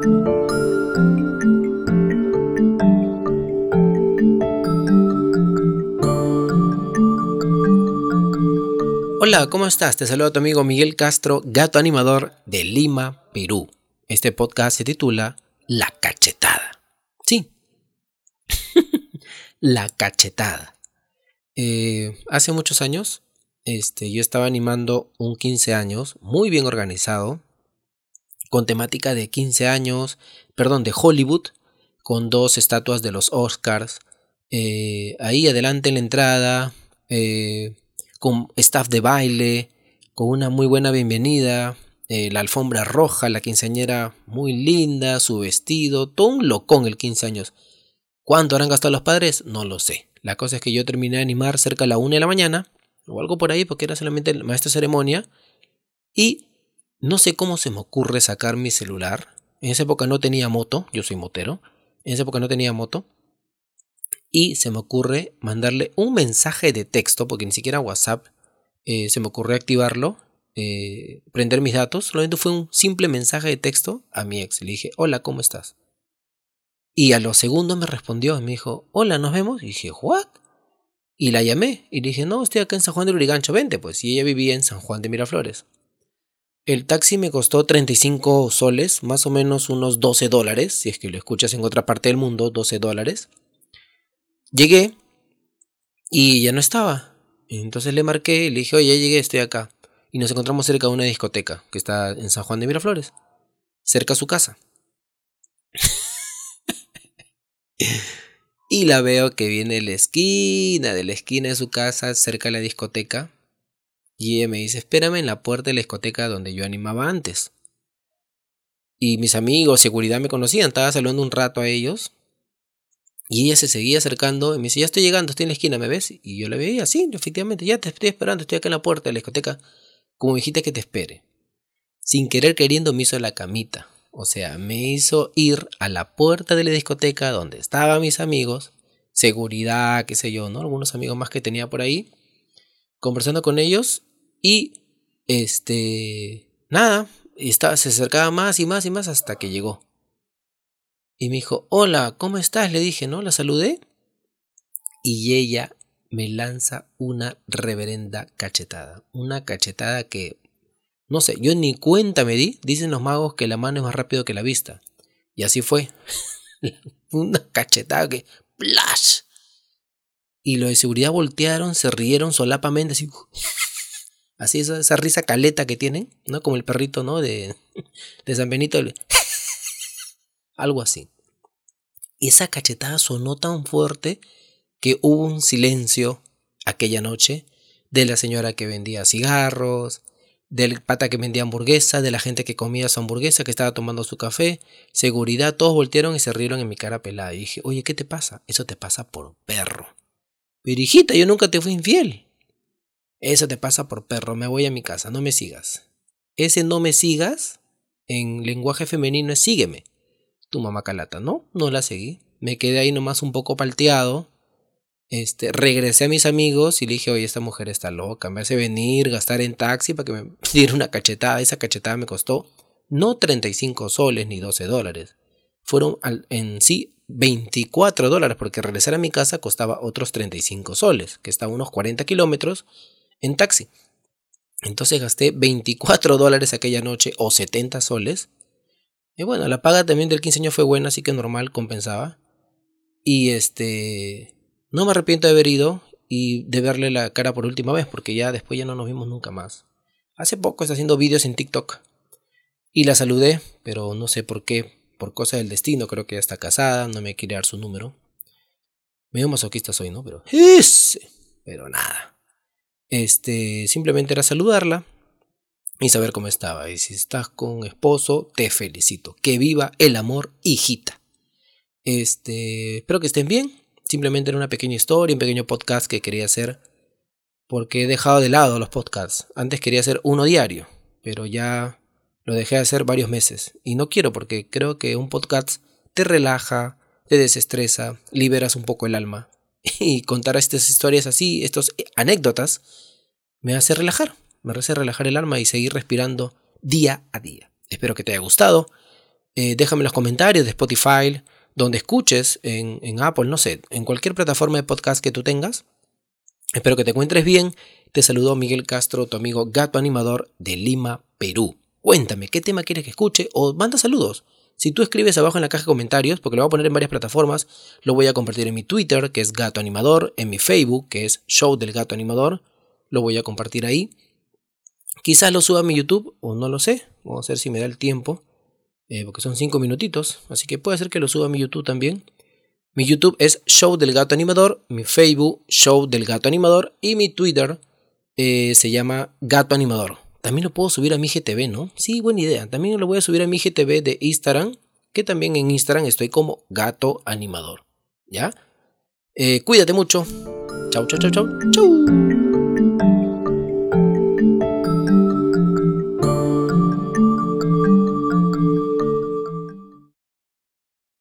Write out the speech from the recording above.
Hola, ¿cómo estás? Te saluda tu amigo Miguel Castro, gato animador de Lima, Perú. Este podcast se titula La cachetada. Sí. La cachetada. Eh, hace muchos años, este, yo estaba animando un 15 años, muy bien organizado, con temática de 15 años, perdón, de Hollywood, con dos estatuas de los Oscars. Eh, ahí adelante en la entrada, eh, con staff de baile, con una muy buena bienvenida, la alfombra roja, la quinceañera muy linda, su vestido, todo un locón el 15 años. ¿Cuánto habrán gastado los padres? No lo sé. La cosa es que yo terminé de animar cerca de la 1 de la mañana, o algo por ahí, porque era solamente el maestro de ceremonia, y no sé cómo se me ocurre sacar mi celular. En esa época no tenía moto, yo soy motero, en esa época no tenía moto, y se me ocurre mandarle un mensaje de texto, porque ni siquiera WhatsApp eh, se me ocurrió activarlo, eh, prender mis datos, solamente fue un simple mensaje de texto a mi ex. Le dije, hola, ¿cómo estás? Y a los segundos me respondió y me dijo, hola, ¿nos vemos? Y dije, ¿what? Y la llamé y le dije, no, estoy acá en San Juan de Lurigancho, vente, pues. Y ella vivía en San Juan de Miraflores. El taxi me costó 35 soles, más o menos unos 12 dólares, si es que lo escuchas en otra parte del mundo, 12 dólares. Llegué y ya no estaba. Entonces le marqué y le dije, oye, ya llegué, estoy acá. Y nos encontramos cerca de una discoteca que está en San Juan de Miraflores, cerca a su casa. y la veo que viene de la esquina, de la esquina de su casa, cerca de la discoteca. Y ella me dice, espérame en la puerta de la discoteca donde yo animaba antes. Y mis amigos, seguridad me conocían, estaba saludando un rato a ellos. Y ella se seguía acercando y me dice, ya estoy llegando, estoy en la esquina, ¿me ves? Y yo le veía, sí, efectivamente, ya te estoy esperando, estoy acá en la puerta de la discoteca. Como dijiste que te espere. Sin querer queriendo me hizo la camita. O sea, me hizo ir a la puerta de la discoteca donde estaban mis amigos, seguridad, qué sé yo, ¿no? Algunos amigos más que tenía por ahí, conversando con ellos y, este, nada, estaba, se acercaba más y más y más hasta que llegó. Y me dijo, hola, ¿cómo estás? Le dije, ¿no? La saludé. Y ella me lanza una reverenda cachetada. Una cachetada que no sé, yo ni cuenta me di. Dicen los magos que la mano es más rápido que la vista. Y así fue. Una cachetada que. ¡Plash! Y los de seguridad voltearon, se rieron solapamente, así. Así esa, esa risa caleta que tienen, ¿no? Como el perrito, ¿no? De, de San Benito. Algo así. Esa cachetada sonó tan fuerte que hubo un silencio aquella noche de la señora que vendía cigarros, del pata que vendía hamburguesa, de la gente que comía su hamburguesa, que estaba tomando su café, seguridad, todos voltearon y se rieron en mi cara pelada. Y dije, oye, ¿qué te pasa? Eso te pasa por perro. Pero hijita, yo nunca te fui infiel. Eso te pasa por perro, me voy a mi casa, no me sigas. Ese no me sigas, en lenguaje femenino es sígueme. Tu mamá calata, ¿no? No la seguí. Me quedé ahí nomás un poco palteado, este, regresé a mis amigos y le dije, oye, esta mujer está loca, me hace venir, gastar en taxi para que me diera una cachetada. Esa cachetada me costó no 35 soles ni 12 dólares. Fueron en sí 24 dólares porque regresar a mi casa costaba otros 35 soles, que estaba unos 40 kilómetros en taxi. Entonces gasté 24 dólares aquella noche o 70 soles. Y bueno, la paga también del 15 años fue buena, así que normal compensaba. Y este no me arrepiento de haber ido y de verle la cara por última vez, porque ya después ya no nos vimos nunca más. Hace poco está haciendo vídeos en TikTok. Y la saludé, pero no sé por qué, por cosa del destino, creo que ya está casada, no me quiere dar su número. Medio masoquista soy, ¿no? Pero pero nada. Este, simplemente era saludarla y saber cómo estaba. Y si estás con esposo, te felicito. Que viva el amor, hijita. Este, espero que estén bien. Simplemente era una pequeña historia, un pequeño podcast que quería hacer porque he dejado de lado los podcasts. Antes quería hacer uno diario, pero ya lo dejé de hacer varios meses. Y no quiero porque creo que un podcast te relaja, te desestresa, liberas un poco el alma. Y contar estas historias así, estas anécdotas, me hace relajar. Me hace relajar el alma y seguir respirando día a día. Espero que te haya gustado. Eh, déjame en los comentarios de Spotify, donde escuches, en, en Apple, no sé, en cualquier plataforma de podcast que tú tengas. Espero que te encuentres bien. Te saludo Miguel Castro, tu amigo gato animador de Lima, Perú. Cuéntame qué tema quieres que escuche o manda saludos. Si tú escribes abajo en la caja de comentarios, porque lo voy a poner en varias plataformas, lo voy a compartir en mi Twitter, que es Gato Animador, en mi Facebook, que es Show del Gato Animador, lo voy a compartir ahí. Quizás lo suba a mi YouTube, o no lo sé, vamos a ver si me da el tiempo, eh, porque son 5 minutitos, así que puede ser que lo suba a mi YouTube también. Mi YouTube es Show del Gato Animador, mi Facebook Show del Gato Animador y mi Twitter eh, se llama Gato Animador. También lo puedo subir a mi GTV, ¿no? Sí, buena idea. También lo voy a subir a mi GTV de Instagram, que también en Instagram estoy como gato animador. ¿Ya? Eh, cuídate mucho. Chau, chau, chau, chau. Chau.